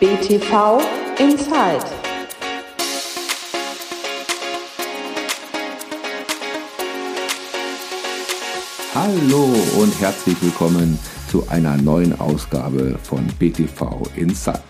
BTV Inside. Hallo und herzlich willkommen zu einer neuen Ausgabe von BTV Inside,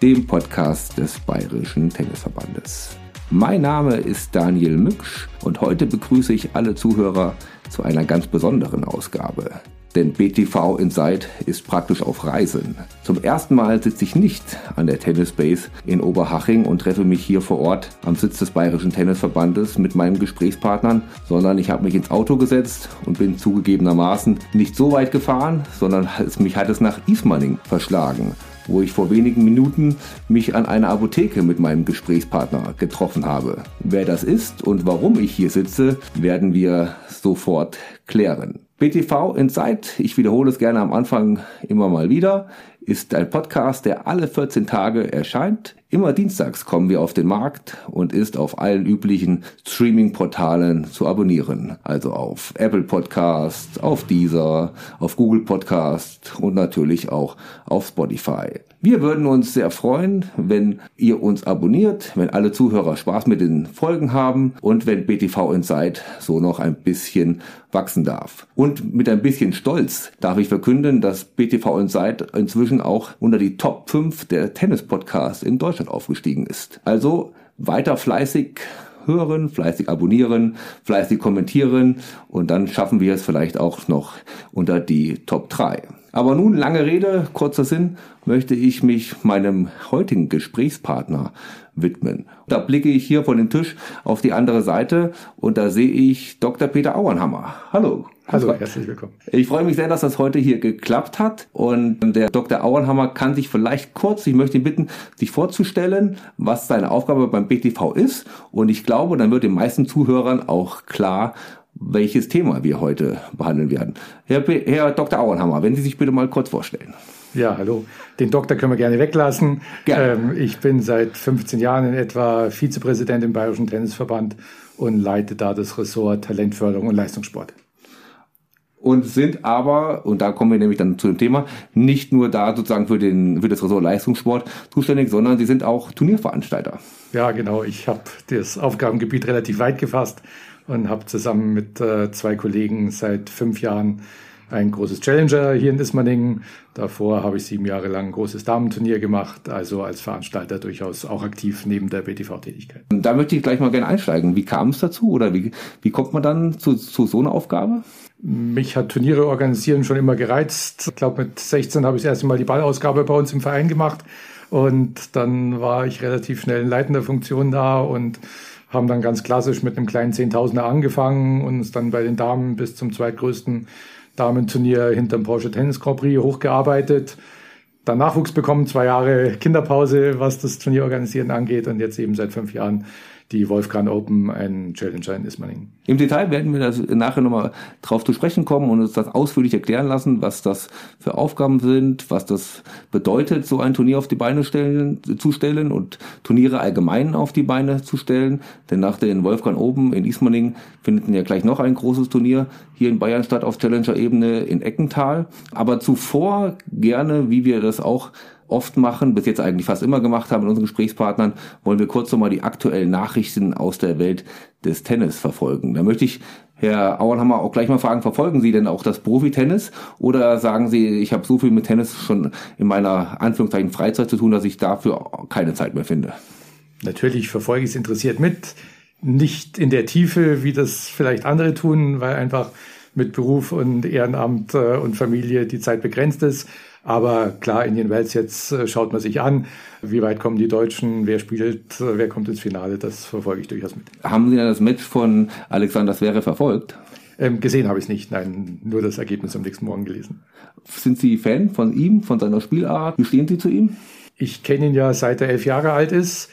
dem Podcast des Bayerischen Tennisverbandes. Mein Name ist Daniel Mücksch und heute begrüße ich alle Zuhörer zu einer ganz besonderen Ausgabe. Denn BTV Inside ist praktisch auf Reisen. Zum ersten Mal sitze ich nicht an der Tennisbase in Oberhaching und treffe mich hier vor Ort am Sitz des Bayerischen Tennisverbandes mit meinen Gesprächspartnern, sondern ich habe mich ins Auto gesetzt und bin zugegebenermaßen nicht so weit gefahren, sondern mich hat es nach Ismaning verschlagen wo ich vor wenigen Minuten mich an einer Apotheke mit meinem Gesprächspartner getroffen habe. Wer das ist und warum ich hier sitze, werden wir sofort klären. BTV Inside, ich wiederhole es gerne am Anfang immer mal wieder, ist ein Podcast, der alle 14 Tage erscheint. Immer dienstags kommen wir auf den Markt und ist auf allen üblichen Streaming-Portalen zu abonnieren. Also auf Apple Podcast, auf Deezer, auf Google Podcast und natürlich auch auf Spotify. Wir würden uns sehr freuen, wenn ihr uns abonniert, wenn alle Zuhörer Spaß mit den Folgen haben und wenn BTV Inside so noch ein bisschen wachsen darf. Und mit ein bisschen Stolz darf ich verkünden, dass BTV Inside inzwischen auch unter die Top 5 der Tennis-Podcasts in Deutschland aufgestiegen ist. Also weiter fleißig hören, fleißig abonnieren, fleißig kommentieren und dann schaffen wir es vielleicht auch noch unter die Top 3. Aber nun, lange Rede, kurzer Sinn, möchte ich mich meinem heutigen Gesprächspartner widmen. Da blicke ich hier von dem Tisch auf die andere Seite und da sehe ich Dr. Peter Auernhammer. Hallo. Hallo, herzlich willkommen. Ich freue mich sehr, dass das heute hier geklappt hat. Und der Dr. Auernhammer kann sich vielleicht kurz, ich möchte ihn bitten, sich vorzustellen, was seine Aufgabe beim BTV ist. Und ich glaube, dann wird den meisten Zuhörern auch klar, welches Thema wir heute behandeln werden. Herr, Herr Dr. Auenhammer, wenn Sie sich bitte mal kurz vorstellen. Ja, hallo. Den Doktor können wir gerne weglassen. Gerne. Ähm, ich bin seit 15 Jahren in etwa Vizepräsident im Bayerischen Tennisverband und leite da das Ressort Talentförderung und Leistungssport. Und sind aber, und da kommen wir nämlich dann zu dem Thema, nicht nur da sozusagen für, den, für das Ressort Leistungssport zuständig, sondern Sie sind auch Turnierveranstalter. Ja, genau. Ich habe das Aufgabengebiet relativ weit gefasst und habe zusammen mit äh, zwei Kollegen seit fünf Jahren ein großes Challenger hier in Ismaningen. Davor habe ich sieben Jahre lang ein großes Damenturnier gemacht, also als Veranstalter durchaus auch aktiv neben der BTV-Tätigkeit. Da möchte ich gleich mal gerne einsteigen. Wie kam es dazu oder wie, wie kommt man dann zu, zu so einer Aufgabe? Mich hat Turniere organisieren schon immer gereizt. Ich glaube, mit 16 habe ich das erste Mal die Ballausgabe bei uns im Verein gemacht. Und dann war ich relativ schnell in leitender Funktion da und haben dann ganz klassisch mit einem kleinen Zehntausender angefangen und uns dann bei den Damen bis zum zweitgrößten Damenturnier hinterm Porsche Tennis Grand Prix hochgearbeitet. Dann Nachwuchs bekommen, zwei Jahre Kinderpause, was das Turnier organisieren angeht und jetzt eben seit fünf Jahren die Wolfgang Open, ein Challenger in Ismaning. Im Detail werden wir das nachher nochmal drauf zu sprechen kommen und uns das ausführlich erklären lassen, was das für Aufgaben sind, was das bedeutet, so ein Turnier auf die Beine stellen, zu stellen und Turniere allgemein auf die Beine zu stellen. Denn nach den Wolfgang Open in Ismaning findet ja gleich noch ein großes Turnier hier in Bayern statt auf Challenger-Ebene in Eckental. Aber zuvor gerne, wie wir das auch oft machen, bis jetzt eigentlich fast immer gemacht haben mit unseren Gesprächspartnern, wollen wir kurz nochmal die aktuellen Nachrichten aus der Welt des Tennis verfolgen. Da möchte ich Herr Auerhammer auch gleich mal fragen, verfolgen Sie denn auch das Profi-Tennis oder sagen Sie, ich habe so viel mit Tennis schon in meiner Anführungszeichen Freizeit zu tun, dass ich dafür keine Zeit mehr finde? Natürlich verfolge ich es interessiert mit, nicht in der Tiefe, wie das vielleicht andere tun, weil einfach mit Beruf und Ehrenamt äh, und Familie die Zeit begrenzt ist. Aber klar, Indian Wells jetzt äh, schaut man sich an, wie weit kommen die Deutschen, wer spielt, äh, wer kommt ins Finale, das verfolge ich durchaus mit. Haben Sie das Match von Alexander Zverev verfolgt? Ähm, gesehen habe ich es nicht, nein, nur das Ergebnis am nächsten Morgen gelesen. Sind Sie Fan von ihm, von seiner Spielart? Wie stehen Sie zu ihm? Ich kenne ihn ja seit er elf Jahre alt ist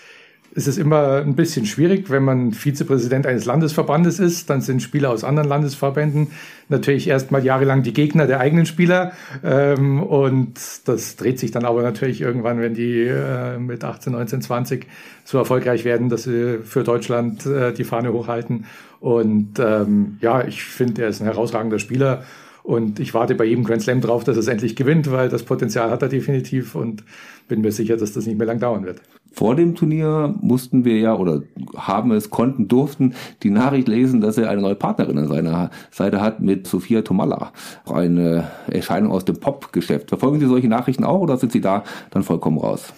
es ist immer ein bisschen schwierig, wenn man Vizepräsident eines Landesverbandes ist, dann sind Spieler aus anderen Landesverbänden natürlich erstmal jahrelang die Gegner der eigenen Spieler. Ähm, und das dreht sich dann aber natürlich irgendwann, wenn die äh, mit 18, 19, 20 so erfolgreich werden, dass sie für Deutschland äh, die Fahne hochhalten. Und ähm, ja, ich finde, er ist ein herausragender Spieler Und ich warte bei jedem Grand Slam drauf, dass es endlich gewinnt, weil das Potenzial hat er definitiv und bin mir sicher, dass das nicht mehr lang dauern wird. Vor dem Turnier mussten wir ja oder haben es, konnten, durften die Nachricht lesen, dass er eine neue Partnerin an seiner Seite hat mit Sophia Tomalla. Eine Erscheinung aus dem Pop-Geschäft. Verfolgen Sie solche Nachrichten auch oder sind Sie da dann vollkommen raus?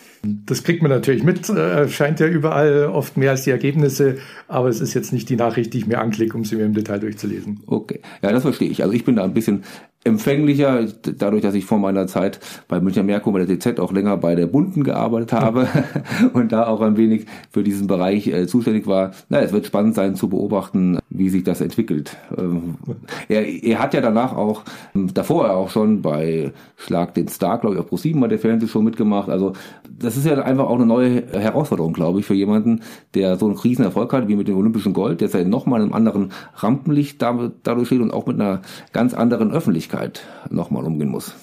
Das kriegt man natürlich mit, äh, scheint ja überall oft mehr als die Ergebnisse, aber es ist jetzt nicht die Nachricht, die ich mir anklicke, um sie mir im Detail durchzulesen. Okay, ja, das verstehe ich. Also ich bin da ein bisschen empfänglicher, dadurch, dass ich vor meiner Zeit bei Münchner Merkur bei der TZ auch länger bei der Bunden gearbeitet habe und da auch ein wenig für diesen Bereich äh, zuständig war. Na, es wird spannend sein zu beobachten, wie sich das entwickelt. Ähm, er, er hat ja danach auch, ähm, davor auch schon bei Schlag den Star, glaube ich, auf Pro7 hat der Fernsehshow mitgemacht. Also das ist ja einfach auch eine neue Herausforderung, glaube ich, für jemanden, der so einen Riesenerfolg hat, wie mit dem Olympischen Gold, der ja nochmal in einem anderen Rampenlicht dadurch steht und auch mit einer ganz anderen Öffentlichkeit Öffentlichkeit nochmal umgehen muss.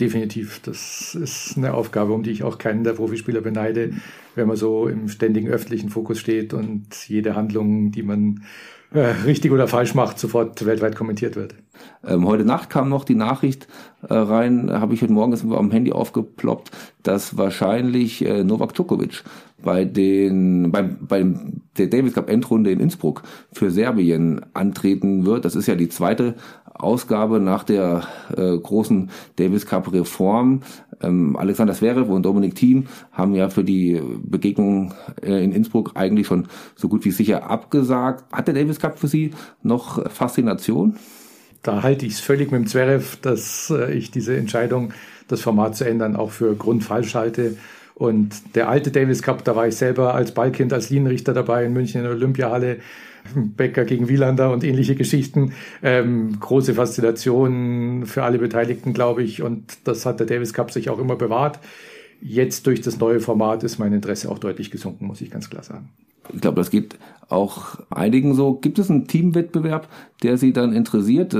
Definitiv. Das ist eine Aufgabe, um die ich auch keinen der Profispieler beneide, wenn man so im ständigen öffentlichen Fokus steht und jede Handlung, die man äh, richtig oder falsch macht, sofort weltweit kommentiert wird. Ähm, heute Nacht kam noch die Nachricht äh, rein, habe ich heute Morgen am Handy aufgeploppt, dass wahrscheinlich äh, Novak Djokovic bei den beim, beim der Davis Cup Endrunde in Innsbruck für Serbien antreten wird. Das ist ja die zweite Ausgabe nach der äh, großen Davis Cup Reform. Ähm, Alexander Zverev und Dominik Thiem haben ja für die Begegnung äh, in Innsbruck eigentlich schon so gut wie sicher abgesagt. Hat der Davis Cup für Sie noch Faszination? Da halte ich es völlig mit dem Zverev, dass äh, ich diese Entscheidung, das Format zu ändern, auch für grundfalsch halte. Und der alte Davis Cup, da war ich selber als Ballkind, als Linienrichter dabei in München in der Olympiahalle. Becker gegen Wielander und ähnliche Geschichten. Ähm, große Faszination für alle Beteiligten, glaube ich. Und das hat der Davis Cup sich auch immer bewahrt. Jetzt durch das neue Format ist mein Interesse auch deutlich gesunken, muss ich ganz klar sagen. Ich glaube, das geht auch einigen so. Gibt es einen Teamwettbewerb, der Sie dann interessiert?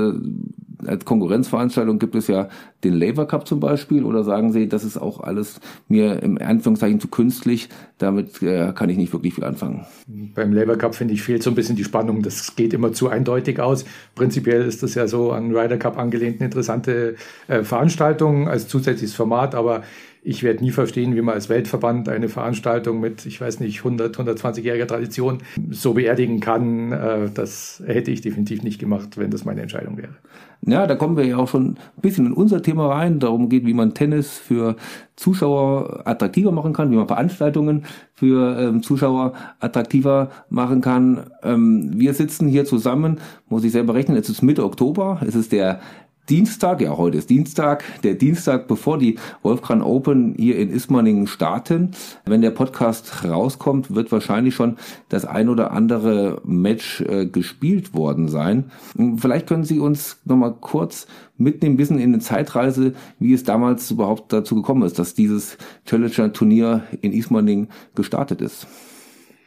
Als Konkurrenzveranstaltung gibt es ja den Labour Cup zum Beispiel oder sagen Sie, das ist auch alles mir im Anführungszeichen zu künstlich, damit äh, kann ich nicht wirklich viel anfangen. Beim Labour Cup finde ich fehlt so ein bisschen die Spannung, das geht immer zu eindeutig aus. Prinzipiell ist das ja so an Ryder Cup angelehnt eine interessante äh, Veranstaltung als zusätzliches Format, aber ich werde nie verstehen, wie man als Weltverband eine Veranstaltung mit, ich weiß nicht, 100, 120-jähriger Tradition so beerdigen kann. Äh, das hätte ich definitiv nicht gemacht, wenn das meine Entscheidung wäre. Ja, da kommen wir ja auch schon ein bisschen in unser Thema rein. Darum geht, wie man Tennis für Zuschauer attraktiver machen kann, wie man Veranstaltungen für ähm, Zuschauer attraktiver machen kann. Ähm, wir sitzen hier zusammen, muss ich selber rechnen, es ist Mitte Oktober, es ist der Dienstag, ja heute ist Dienstag, der Dienstag, bevor die Wolfgang Open hier in Ismaningen starten. Wenn der Podcast rauskommt, wird wahrscheinlich schon das ein oder andere Match äh, gespielt worden sein. Vielleicht können Sie uns nochmal kurz mitnehmen, bisschen in eine Zeitreise, wie es damals überhaupt dazu gekommen ist, dass dieses Challenger-Turnier in Ismaningen gestartet ist.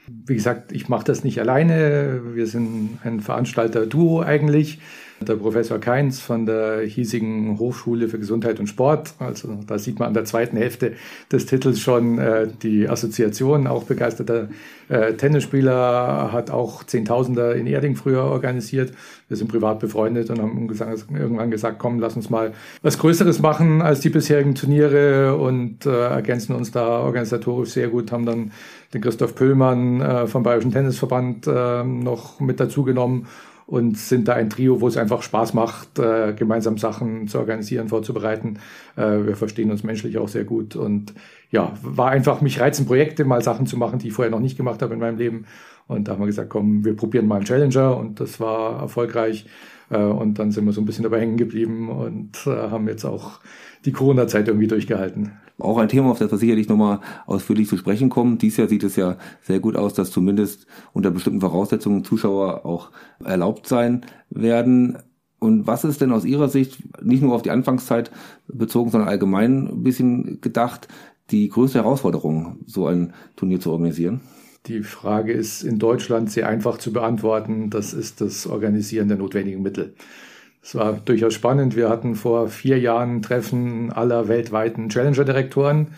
Wie gesagt, ich mache das nicht alleine. Wir sind ein Veranstalter-Duo eigentlich. Der Professor Keins von der hiesigen Hochschule für Gesundheit und Sport, also da sieht man an der zweiten Hälfte des Titels schon äh, die Assoziation, auch begeisterter äh, Tennisspieler, hat auch Zehntausender in Erding früher organisiert. Wir sind privat befreundet und haben gesagt, irgendwann gesagt, komm, lass uns mal was Größeres machen als die bisherigen Turniere und äh, ergänzen uns da organisatorisch sehr gut, haben dann den Christoph Pöllmann äh, vom Bayerischen Tennisverband äh, noch mit dazu genommen und sind da ein Trio, wo es einfach Spaß macht, äh, gemeinsam Sachen zu organisieren, vorzubereiten. Äh, wir verstehen uns menschlich auch sehr gut und ja, war einfach mich reizen, Projekte mal Sachen zu machen, die ich vorher noch nicht gemacht habe in meinem Leben. Und da haben wir gesagt, komm, wir probieren mal einen Challenger und das war erfolgreich. Äh, und dann sind wir so ein bisschen dabei hängen geblieben und äh, haben jetzt auch die Corona-Zeit irgendwie durchgehalten. Auch ein Thema, auf das wir sicherlich nochmal ausführlich zu sprechen kommen. Dies Jahr sieht es ja sehr gut aus, dass zumindest unter bestimmten Voraussetzungen Zuschauer auch erlaubt sein werden. Und was ist denn aus Ihrer Sicht, nicht nur auf die Anfangszeit bezogen, sondern allgemein ein bisschen gedacht, die größte Herausforderung, so ein Turnier zu organisieren? Die Frage ist in Deutschland sehr einfach zu beantworten. Das ist das Organisieren der notwendigen Mittel. Es war durchaus spannend. Wir hatten vor vier Jahren ein Treffen aller weltweiten Challenger-Direktoren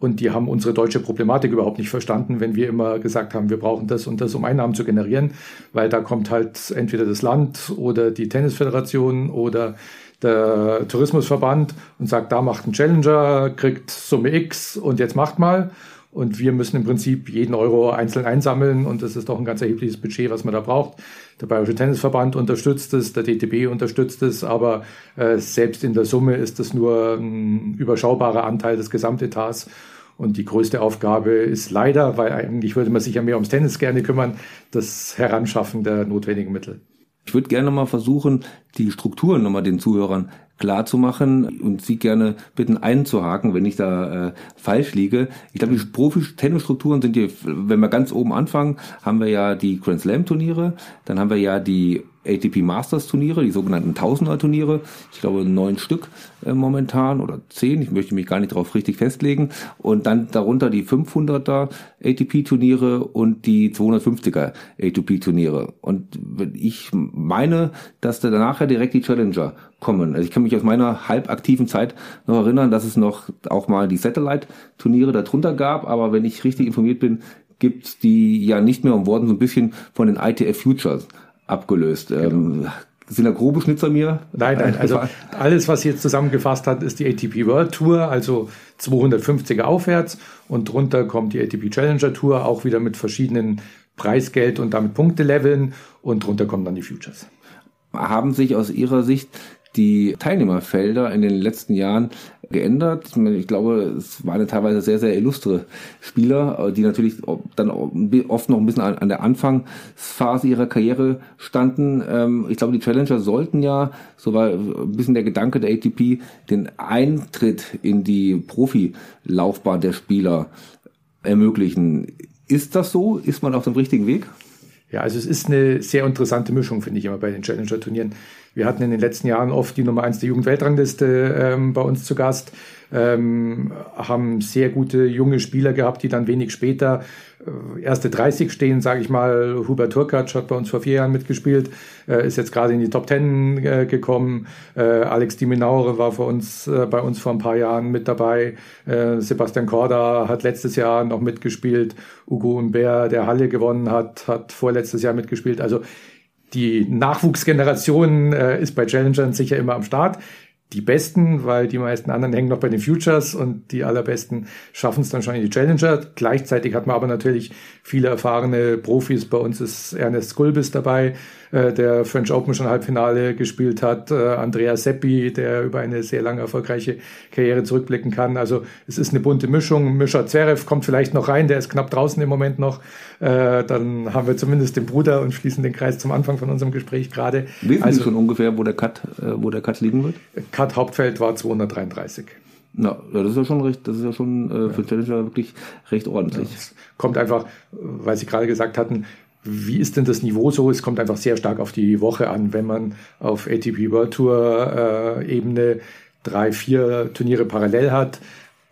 Und die haben unsere deutsche Problematik überhaupt nicht verstanden, wenn wir immer gesagt haben, wir brauchen das und das, um Einnahmen zu generieren, weil da kommt halt entweder das Land oder die Tennisföderation oder der Tourismusverband und sagt, da macht ein Challenger, kriegt Summe X und jetzt macht mal. Und wir müssen im Prinzip jeden Euro einzeln einsammeln und das ist doch ein ganz erhebliches Budget, was man da braucht. Der Bayerische Tennisverband unterstützt es, der DTB unterstützt es, aber äh, selbst in der Summe ist das nur ein überschaubarer Anteil des Gesamtetats. Und die größte Aufgabe ist leider, weil eigentlich würde man sich ja mehr ums Tennis gerne kümmern, das Heranschaffen der notwendigen Mittel. Ich würde gerne mal versuchen, die Strukturen nochmal den Zuhörern klar zu machen und Sie gerne bitten einzuhaken, wenn ich da äh, falsch liege. Ich glaube, die Profi-Tennisstrukturen sind hier, wenn wir ganz oben anfangen, haben wir ja die Grand Slam Turniere, dann haben wir ja die ATP Masters Turniere, die sogenannten Tausender Turniere. Ich glaube neun Stück äh, momentan oder zehn. Ich möchte mich gar nicht darauf richtig festlegen. Und dann darunter die 500er ATP Turniere und die 250er ATP Turniere. Und ich meine, dass da ja direkt die Challenger kommen. Also ich kann mich aus meiner halbaktiven Zeit noch erinnern, dass es noch auch mal die Satellite Turniere darunter gab. Aber wenn ich richtig informiert bin, gibt's die ja nicht mehr und wurden so ein bisschen von den ITF Futures abgelöst. Genau. Ähm, sind da grobe Schnitzer mir? Nein, nein, also alles, was jetzt zusammengefasst hat, ist die ATP World Tour, also 250er aufwärts und drunter kommt die ATP Challenger Tour, auch wieder mit verschiedenen Preisgeld und damit Punkteleveln und drunter kommen dann die Futures. Haben sich aus Ihrer Sicht die Teilnehmerfelder in den letzten Jahren geändert. Ich glaube, es waren teilweise sehr, sehr illustre Spieler, die natürlich dann oft noch ein bisschen an der Anfangsphase ihrer Karriere standen. Ähm, ich glaube, die Challenger sollten ja, so war ein bisschen der Gedanke der ATP, den Eintritt in die Profilaufbahn der Spieler ermöglichen. Ist das so? Ist man auf dem richtigen Weg? Ja, also es ist eine sehr interessante Mischung, finde ich immer bei den Challenger-Turnieren. Wir hatten in den letzten Jahren oft die Nummer eins der Jugendweltrangliste ähm, bei uns zu Gast, ähm, haben sehr gute junge Spieler gehabt, die dann wenig später äh, erste 30 stehen, sage ich mal. Hubert Turkatsch hat bei uns vor vier Jahren mitgespielt, äh, ist jetzt gerade in die Top Ten äh, gekommen. Äh, Alex Diminaure war für uns, äh, bei uns vor ein paar Jahren mit dabei. Äh, Sebastian Korda hat letztes Jahr noch mitgespielt. Ugo Umber, der Halle gewonnen hat, hat vorletztes Jahr mitgespielt. Also die Nachwuchsgeneration äh, ist bei Challengern sicher immer am Start die Besten, weil die meisten anderen hängen noch bei den Futures und die allerbesten schaffen es dann schon in die Challenger. Gleichzeitig hat man aber natürlich viele erfahrene Profis. Bei uns ist Ernest Gulbis dabei, äh, der French Open schon Halbfinale gespielt hat. Äh, Andrea Seppi, der über eine sehr lange erfolgreiche Karriere zurückblicken kann. Also es ist eine bunte Mischung. Mischa Zverev kommt vielleicht noch rein, der ist knapp draußen im Moment noch. Äh, dann haben wir zumindest den Bruder und schließen den Kreis zum Anfang von unserem Gespräch gerade. Wissen also, Sie schon ungefähr, wo der Cut, wo der Cut liegen wird? Cut Hauptfeld war 233. Na, ja, das ist ja schon recht, das ist ja schon äh, für ja. Challenger wirklich recht ordentlich. Ja, kommt einfach, weil Sie gerade gesagt hatten, wie ist denn das Niveau so? Es kommt einfach sehr stark auf die Woche an. Wenn man auf ATP World Tour äh, Ebene drei, vier Turniere parallel hat,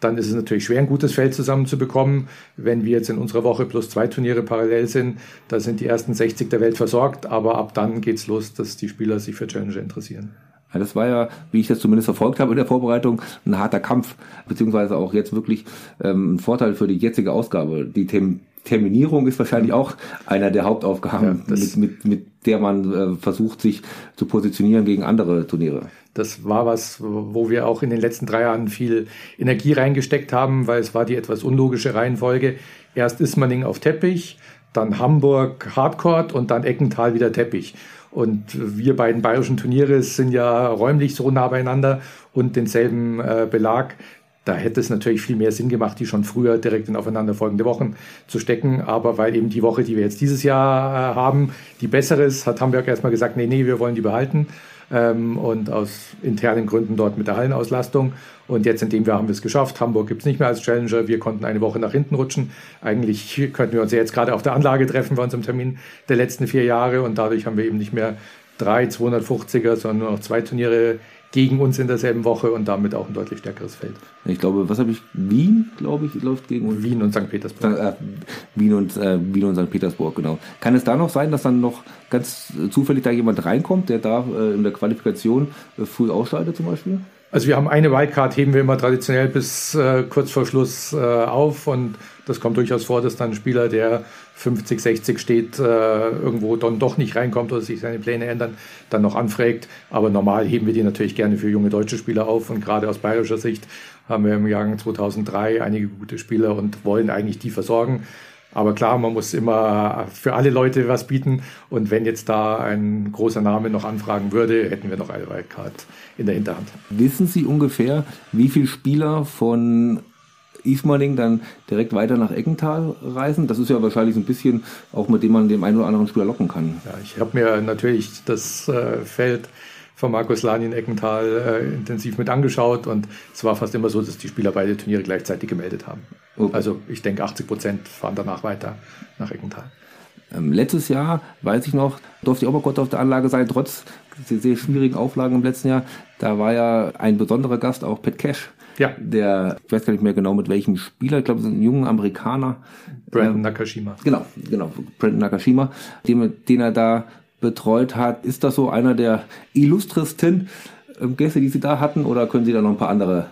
dann ist es natürlich schwer, ein gutes Feld zusammenzubekommen. Wenn wir jetzt in unserer Woche plus zwei Turniere parallel sind, da sind die ersten 60 der Welt versorgt, aber ab dann geht's los, dass die Spieler sich für Challenger interessieren. Ja, das war ja, wie ich das zumindest verfolgt habe in der Vorbereitung, ein harter Kampf, beziehungsweise auch jetzt wirklich ähm, ein Vorteil für die jetzige Ausgabe. Die Tem Terminierung ist wahrscheinlich auch einer der Hauptaufgaben, ja, mit, mit, mit der man äh, versucht, sich zu positionieren gegen andere Turniere. Das war was, wo wir auch in den letzten drei Jahren viel Energie reingesteckt haben, weil es war die etwas unlogische Reihenfolge. Erst Ismaning auf Teppich, dann Hamburg Hardcourt und dann Eckental wieder Teppich. Und wir beiden bayerischen Turniere sind ja räumlich so nah beieinander und denselben äh, Belag. Da hätte es natürlich viel mehr Sinn gemacht, die schon früher direkt in aufeinanderfolgende Wochen zu stecken. Aber weil eben die Woche, die wir jetzt dieses Jahr äh, haben, die bessere ist, hat Hamburg erstmal gesagt, nee, nee, wir wollen die behalten ähm, und aus internen Gründen dort mit der Hallenauslastung. Und jetzt in dem Jahr haben wir es geschafft. Hamburg gibt es nicht mehr als Challenger. Wir konnten eine Woche nach hinten rutschen. Eigentlich könnten wir uns ja jetzt gerade auf der Anlage treffen bei unserem Termin der letzten vier Jahre. Und dadurch haben wir eben nicht mehr drei 250er, sondern nur noch zwei Turniere gegen uns in derselben Woche und damit auch ein deutlich stärkeres Feld. Ich glaube, was habe ich? Wien, glaube ich, läuft gegen uns. Wien und St. Petersburg. Äh, Wien und äh, Wien und St. Petersburg, genau. Kann es da noch sein, dass dann noch ganz zufällig da jemand reinkommt, der da äh, in der Qualifikation äh, früh ausscheidet zum Beispiel? Also wir haben eine Wildcard, heben wir immer traditionell bis äh, kurz vor Schluss äh, auf und das kommt durchaus vor, dass dann ein Spieler, der 50, 60 steht, äh, irgendwo dann doch nicht reinkommt oder sich seine Pläne ändern, dann noch anfragt. Aber normal heben wir die natürlich gerne für junge deutsche Spieler auf und gerade aus bayerischer Sicht haben wir im Jahr 2003 einige gute Spieler und wollen eigentlich die versorgen. Aber klar, man muss immer für alle Leute was bieten. Und wenn jetzt da ein großer Name noch anfragen würde, hätten wir noch eine Wildcard in der Hinterhand. Wissen Sie ungefähr, wie viele Spieler von Ismaning dann direkt weiter nach Eckental reisen? Das ist ja wahrscheinlich so ein bisschen auch mit dem man dem einen oder anderen Spieler locken kann. Ja, ich habe mir natürlich das äh, Feld von Markus Lani in Eckental äh, intensiv mit angeschaut und es war fast immer so, dass die Spieler beide Turniere gleichzeitig gemeldet haben. Okay. Also ich denke 80 Prozent fahren danach weiter nach Eckental. Ähm, letztes Jahr, weiß ich noch, durfte kurz auf der Anlage sein, trotz sehr, sehr schwierigen Auflagen im letzten Jahr. Da war ja ein besonderer Gast, auch Pat Cash. Ja. Der, ich weiß gar nicht mehr genau mit welchem Spieler, ich glaube, es ist ein junger Amerikaner. Brandon Nakashima. Genau, genau, Brandon Nakashima, den, den er da betreut hat. Ist das so einer der illustresten ähm, Gäste, die Sie da hatten, oder können Sie da noch ein paar andere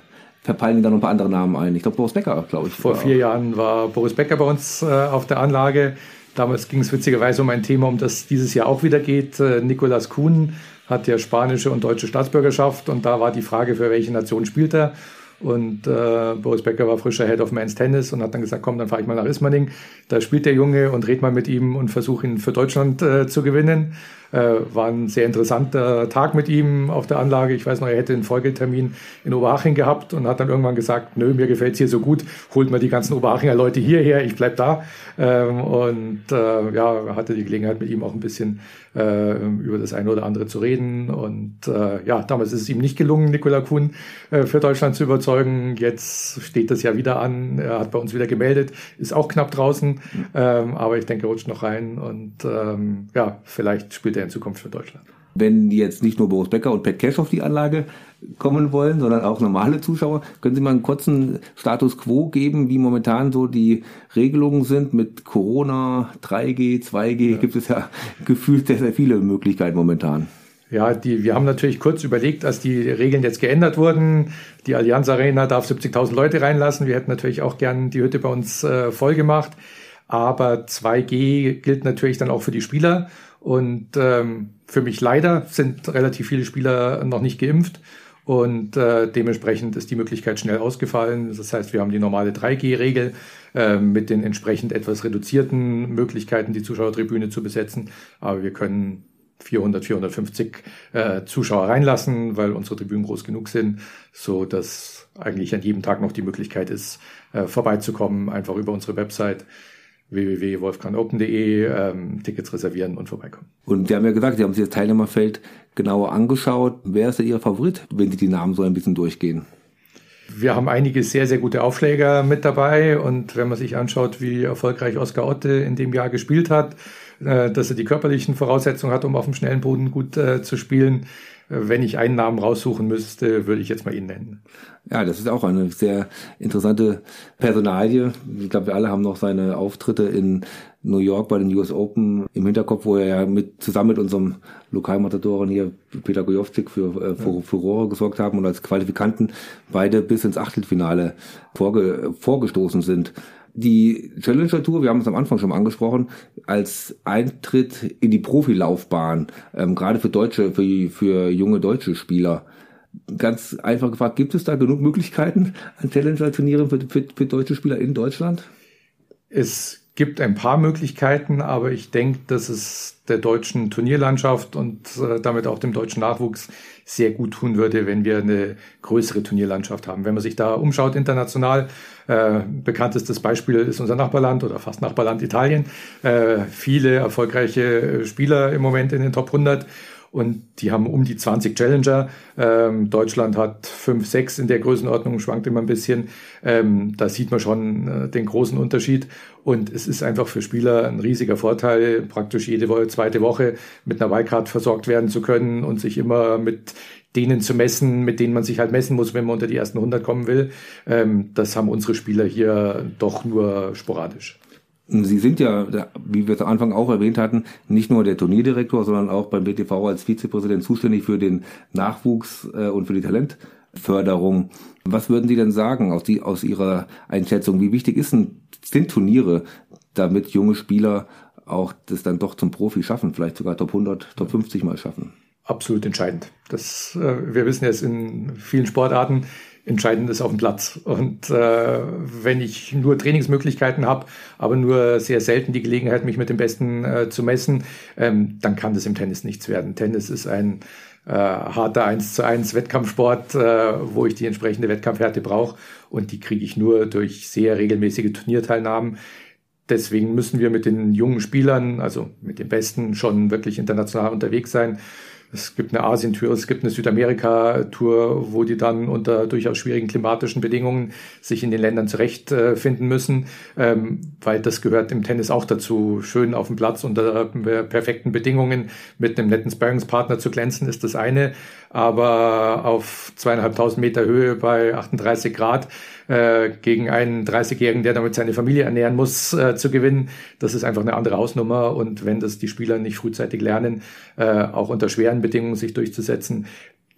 verpeilen da noch ein paar andere Namen ein. Ich glaube, Boris Becker, glaube ich. Vor vier Jahren war Boris Becker bei uns äh, auf der Anlage. Damals ging es witzigerweise um ein Thema, um das dieses Jahr auch wieder geht. Äh, Nicolas Kuhn hat ja spanische und deutsche Staatsbürgerschaft und da war die Frage, für welche Nation spielt er. Und äh, Boris Becker war frischer Head of Men's Tennis und hat dann gesagt, komm, dann fahre ich mal nach Ismaning. Da spielt der Junge und red mal mit ihm und versuche ihn für Deutschland äh, zu gewinnen. Äh, war ein sehr interessanter Tag mit ihm auf der Anlage. Ich weiß noch, er hätte einen Folgetermin in Oberhaching gehabt und hat dann irgendwann gesagt, nö, mir gefällt's hier so gut, holt mal die ganzen Oberhachinger Leute hierher, ich bleib da. Ähm, und äh, ja, hatte die Gelegenheit mit ihm auch ein bisschen äh, über das eine oder andere zu reden. Und ja, damals ist es ihm nicht gelungen, Nikola Kuhn für Deutschland zu überzeugen. Jetzt steht das ja wieder an. Er hat bei uns wieder gemeldet, ist auch knapp draußen. Ähm, aber ich denke, er rutscht noch rein und ähm, ja, vielleicht spielt er in Zukunft für Deutschland. Wenn jetzt nicht nur Boris Becker und Pat Cash auf die Anlage kommen wollen, sondern auch normale Zuschauer, können Sie mal einen kurzen Status quo geben, wie momentan so die Regelungen sind mit Corona, 3G, 2G, ja. gibt es ja gefühlt sehr, sehr viele Möglichkeiten momentan. Ja, die, wir haben natürlich kurz überlegt, als die Regeln jetzt geändert wurden. Die Allianz Arena darf 70.000 Leute reinlassen. Wir hätten natürlich auch gern die Hütte bei uns äh, voll gemacht. Aber 2G gilt natürlich dann auch für die Spieler. Und ähm, für mich leider sind relativ viele Spieler noch nicht geimpft. Und äh, dementsprechend ist die Möglichkeit schnell ausgefallen. Das heißt, wir haben die normale 3G-Regel äh, mit den entsprechend etwas reduzierten Möglichkeiten, die Zuschauertribüne zu besetzen. Aber wir können 400, 450 äh, Zuschauer reinlassen, weil unsere Tribünen groß genug sind, so dass eigentlich an jedem Tag noch die Möglichkeit ist, äh, vorbeizukommen, einfach über unsere Website www.wolfgangopen.de ähm, Tickets reservieren und vorbeikommen. Und wir haben ja gesagt, Sie haben sich das Teilnehmerfeld genauer angeschaut. Wer ist denn Ihr Favorit, wenn Sie die Namen so ein bisschen durchgehen? Wir haben einige sehr, sehr gute Aufschläger mit dabei und wenn man sich anschaut, wie erfolgreich Oskar Otte in dem Jahr gespielt hat, äh, dass er die körperlichen Voraussetzungen hat, um auf dem schnellen Boden gut äh, zu spielen, wenn ich einen Namen raussuchen müsste, würde ich jetzt mal ihn nennen. Ja, das ist auch eine sehr interessante Personalie. Ich glaube, wir alle haben noch seine Auftritte in New York bei den US Open im Hinterkopf, wo er ja mit, zusammen mit unserem Lokalmatadoren hier, Peter Gojovcik, für äh, für Furore gesorgt haben und als Qualifikanten beide bis ins Achtelfinale vorge, vorgestoßen sind die Challenger Tour, wir haben es am Anfang schon mal angesprochen, als Eintritt in die Profilaufbahn, ähm, gerade für deutsche, für, für junge deutsche Spieler. Ganz einfach gefragt, gibt es da genug Möglichkeiten an Challenger-Turnieren für, für, für deutsche Spieler in Deutschland? Es gibt ein paar Möglichkeiten, aber ich denke, dass es der deutschen Turnierlandschaft und äh, damit auch dem deutschen Nachwuchs sehr gut tun würde, wenn wir eine größere Turnierlandschaft haben. Wenn man sich da umschaut international, äh, bekanntestes Beispiel ist unser Nachbarland oder fast Nachbarland Italien. Äh, viele erfolgreiche Spieler im Moment in den Top 100 und die haben um die 20 Challenger. Ähm, Deutschland hat 5, 6 in der Größenordnung, schwankt immer ein bisschen. Ähm, da sieht man schon äh, den großen Unterschied. Und es ist einfach für Spieler ein riesiger Vorteil, praktisch jede Woche, zweite Woche mit einer Wildcard versorgt werden zu können und sich immer mit denen zu messen, mit denen man sich halt messen muss, wenn man unter die ersten 100 kommen will. Ähm, das haben unsere Spieler hier doch nur sporadisch. Sie sind ja, wie wir es am Anfang auch erwähnt hatten, nicht nur der Turnierdirektor, sondern auch beim BTV als Vizepräsident zuständig für den Nachwuchs äh, und für die Talent. Förderung. Was würden Sie denn sagen aus, die, aus Ihrer Einschätzung? Wie wichtig ist ein, sind Turniere, damit junge Spieler auch das dann doch zum Profi schaffen, vielleicht sogar Top 100, Top 50 mal schaffen? Absolut entscheidend. Das, äh, wir wissen jetzt in vielen Sportarten, entscheidend ist auf dem Platz. Und äh, wenn ich nur Trainingsmöglichkeiten habe, aber nur sehr selten die Gelegenheit, mich mit dem Besten äh, zu messen, ähm, dann kann das im Tennis nichts werden. Tennis ist ein äh, harter 1 zu 1 Wettkampfsport, äh, wo ich die entsprechende Wettkampfhärte brauche. Und die kriege ich nur durch sehr regelmäßige Turnierteilnahmen. Deswegen müssen wir mit den jungen Spielern, also mit den Besten, schon wirklich international unterwegs sein. Es gibt eine Asien-Tour, es gibt eine Südamerika-Tour, wo die dann unter durchaus schwierigen klimatischen Bedingungen sich in den Ländern zurechtfinden müssen, ähm, weil das gehört im Tennis auch dazu. Schön auf dem Platz unter perfekten Bedingungen mit einem netten Sparringspartner zu glänzen, ist das eine. Aber auf zweieinhalbtausend Meter Höhe bei 38 Grad äh, gegen einen 30-Jährigen, der damit seine Familie ernähren muss, äh, zu gewinnen. Das ist einfach eine andere Hausnummer. Und wenn das die Spieler nicht frühzeitig lernen, äh, auch unter schweren Bedingungen sich durchzusetzen,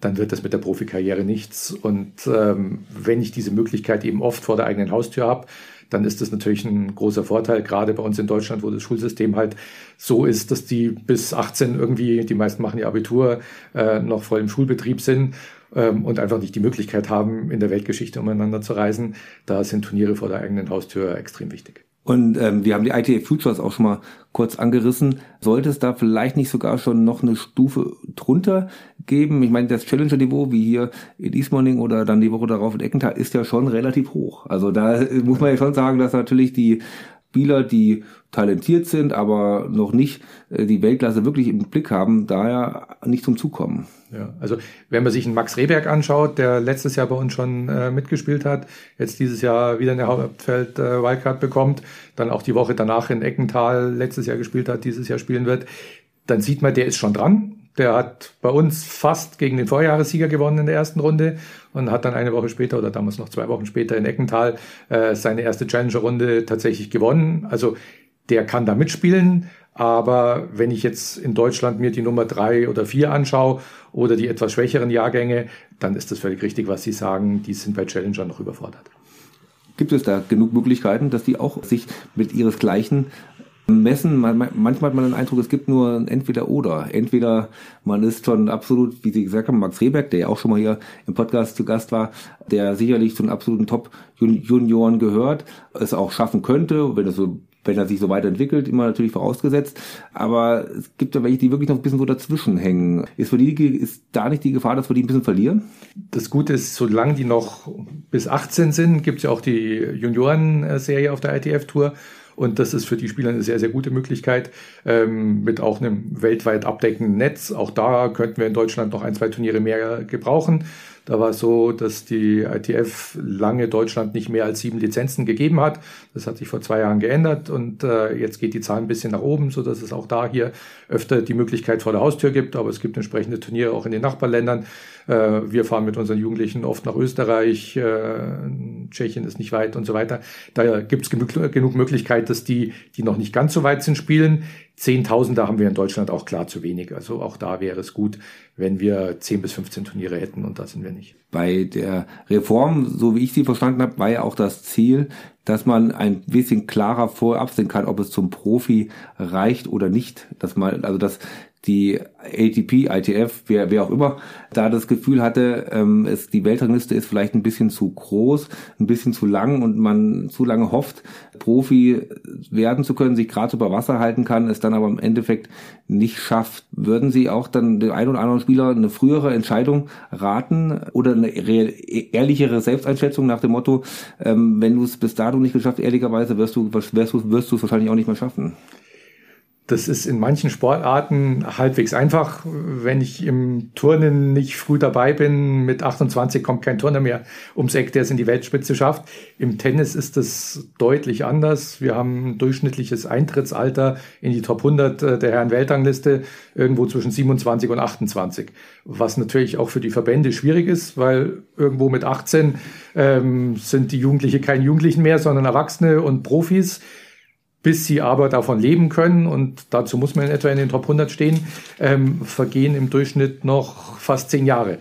dann wird das mit der Profikarriere nichts. Und ähm, wenn ich diese Möglichkeit eben oft vor der eigenen Haustür habe, dann ist das natürlich ein großer Vorteil, gerade bei uns in Deutschland, wo das Schulsystem halt so ist, dass die bis 18 irgendwie, die meisten machen ihr Abitur, äh, noch voll im Schulbetrieb sind ähm, und einfach nicht die Möglichkeit haben, in der Weltgeschichte umeinander zu reisen. Da sind Turniere vor der eigenen Haustür extrem wichtig. Und ähm, wir haben die ITA Futures auch schon mal kurz angerissen. Sollte es da vielleicht nicht sogar schon noch eine Stufe drunter geben? Ich meine, das Challenger-Niveau, wie hier in Ismaning oder dann die Woche darauf in Eckenthal, ist ja schon relativ hoch. Also da muss man ja schon sagen, dass natürlich die Spieler, die talentiert sind, aber noch nicht äh, die Weltklasse wirklich im Blick haben, daher nicht zum Zug kommen. Ja, also wenn man sich einen Max Rehberg anschaut, der letztes Jahr bei uns schon äh, mitgespielt hat, jetzt dieses Jahr wieder eine Hauptfeld äh, Wildcard bekommt, dann auch die Woche danach in Eckental letztes Jahr gespielt hat, dieses Jahr spielen wird, dann sieht man, der ist schon dran. Der hat bei uns fast gegen den Vorjahressieger gewonnen in der ersten Runde und hat dann eine Woche später oder damals noch zwei Wochen später in Eckental äh, seine erste Challenger-Runde tatsächlich gewonnen. Also der kann da mitspielen. Aber wenn ich jetzt in Deutschland mir die Nummer drei oder vier anschaue oder die etwas schwächeren Jahrgänge, dann ist das völlig richtig, was Sie sagen. Die sind bei Challenger noch überfordert. Gibt es da genug Möglichkeiten, dass die auch sich mit ihresgleichen messen. manchmal hat man den Eindruck, es gibt nur ein Entweder-Oder. Entweder man ist schon absolut, wie Sie gesagt haben, Max Rehberg, der ja auch schon mal hier im Podcast zu Gast war, der sicherlich zu den absoluten Top-Junioren gehört, es auch schaffen könnte, wenn es so wenn er sich so weiterentwickelt, immer natürlich vorausgesetzt. Aber es gibt ja welche, die wirklich noch ein bisschen so dazwischen hängen. Ist, für die, ist da nicht die Gefahr, dass wir die ein bisschen verlieren? Das Gute ist, solange die noch bis 18 sind, gibt es ja auch die Junioren-Serie auf der ITF-Tour. Und das ist für die Spieler eine sehr, sehr gute Möglichkeit ähm, mit auch einem weltweit abdeckenden Netz. Auch da könnten wir in Deutschland noch ein, zwei Turniere mehr gebrauchen. Da war es so, dass die ITF lange Deutschland nicht mehr als sieben Lizenzen gegeben hat. Das hat sich vor zwei Jahren geändert und äh, jetzt geht die Zahl ein bisschen nach oben, so dass es auch da hier öfter die Möglichkeit vor der Haustür gibt. Aber es gibt entsprechende Turniere auch in den Nachbarländern. Äh, wir fahren mit unseren Jugendlichen oft nach Österreich, äh, Tschechien ist nicht weit und so weiter. Da gibt es genug, genug Möglichkeit, dass die, die noch nicht ganz so weit sind, spielen. Zehntausender haben wir in Deutschland auch klar zu wenig. Also auch da wäre es gut, wenn wir 10 bis 15 Turniere hätten und da sind wir nicht. Bei der Reform, so wie ich sie verstanden habe, war ja auch das Ziel, dass man ein bisschen klarer vorab sehen kann, ob es zum Profi reicht oder nicht. Dass man, also dass die ATP, ITF, wer, wer auch immer, da das Gefühl hatte, ähm, es, die Weltrangliste ist vielleicht ein bisschen zu groß, ein bisschen zu lang und man zu lange hofft, Profi werden zu können, sich gerade über Wasser halten kann, es dann aber im Endeffekt nicht schafft. Würden Sie auch dann dem einen oder anderen Spieler eine frühere Entscheidung raten oder eine ehrlichere Selbsteinschätzung nach dem Motto, ähm, wenn du es bis dato nicht geschafft, ehrlicherweise wirst du, wirst du, wirst du es wahrscheinlich auch nicht mehr schaffen? Das ist in manchen Sportarten halbwegs einfach. Wenn ich im Turnen nicht früh dabei bin, mit 28 kommt kein Turner mehr ums Eck, der es in die Weltspitze schafft. Im Tennis ist das deutlich anders. Wir haben ein durchschnittliches Eintrittsalter in die Top 100 äh, der Herren Weltrangliste irgendwo zwischen 27 und 28. Was natürlich auch für die Verbände schwierig ist, weil irgendwo mit 18 ähm, sind die Jugendliche keine Jugendlichen mehr, sondern Erwachsene und Profis bis sie aber davon leben können, und dazu muss man in etwa in den Top 100 stehen, ähm, vergehen im Durchschnitt noch fast zehn Jahre.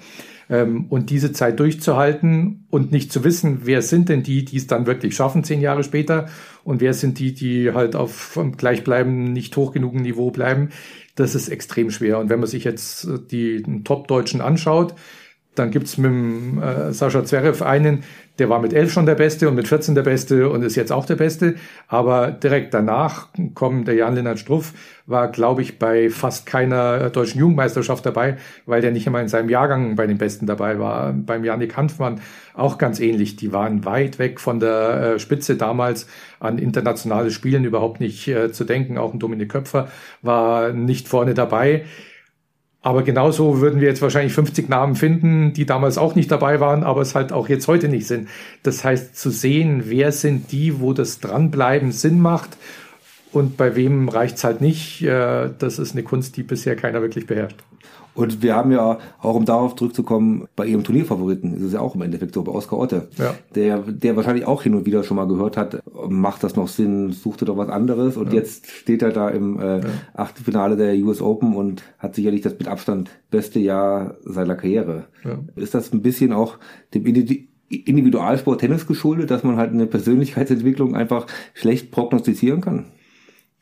Ähm, und diese Zeit durchzuhalten und nicht zu wissen, wer sind denn die, die es dann wirklich schaffen, zehn Jahre später, und wer sind die, die halt auf gleichbleibenden, nicht hoch genugen Niveau bleiben, das ist extrem schwer. Und wenn man sich jetzt die Top-Deutschen anschaut, dann gibt's mit dem, äh, Sascha Zverev einen, der war mit elf schon der Beste und mit 14 der Beste und ist jetzt auch der Beste. Aber direkt danach kommen der Jan-Lennart Struff, war, glaube ich, bei fast keiner deutschen Jugendmeisterschaft dabei, weil der nicht einmal in seinem Jahrgang bei den Besten dabei war. Beim Janik Hanfmann auch ganz ähnlich. Die waren weit weg von der äh, Spitze damals an internationale Spielen überhaupt nicht äh, zu denken. Auch ein Dominik Köpfer war nicht vorne dabei. Aber genauso würden wir jetzt wahrscheinlich 50 Namen finden, die damals auch nicht dabei waren, aber es halt auch jetzt heute nicht sind. Das heißt, zu sehen, wer sind die, wo das Dranbleiben Sinn macht und bei wem reicht's halt nicht, äh, das ist eine Kunst, die bisher keiner wirklich beherrscht. Und wir haben ja, auch um darauf zurückzukommen, bei ihrem Turnierfavoriten ist es ja auch im Endeffekt so, bei Oskar Otte, ja. der, der wahrscheinlich auch hin und wieder schon mal gehört hat, macht das noch Sinn, suchte doch was anderes und ja. jetzt steht er da im äh, ja. Achtelfinale der US Open und hat sicherlich das mit Abstand beste Jahr seiner Karriere. Ist das ein bisschen auch dem Individualsport Tennis geschuldet, dass man halt eine Persönlichkeitsentwicklung einfach schlecht prognostizieren kann?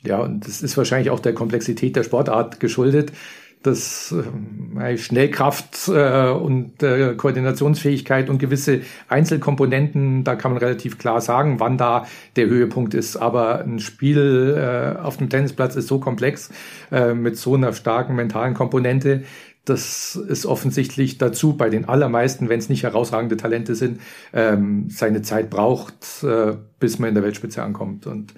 Ja, und das ist wahrscheinlich auch der Komplexität der Sportart geschuldet dass äh, Schnellkraft äh, und äh, Koordinationsfähigkeit und gewisse Einzelkomponenten, da kann man relativ klar sagen, wann da der Höhepunkt ist. Aber ein Spiel äh, auf dem Tennisplatz ist so komplex äh, mit so einer starken mentalen Komponente, das ist offensichtlich dazu bei den allermeisten, wenn es nicht herausragende Talente sind, ähm, seine Zeit braucht, äh, bis man in der Weltspitze ankommt. Und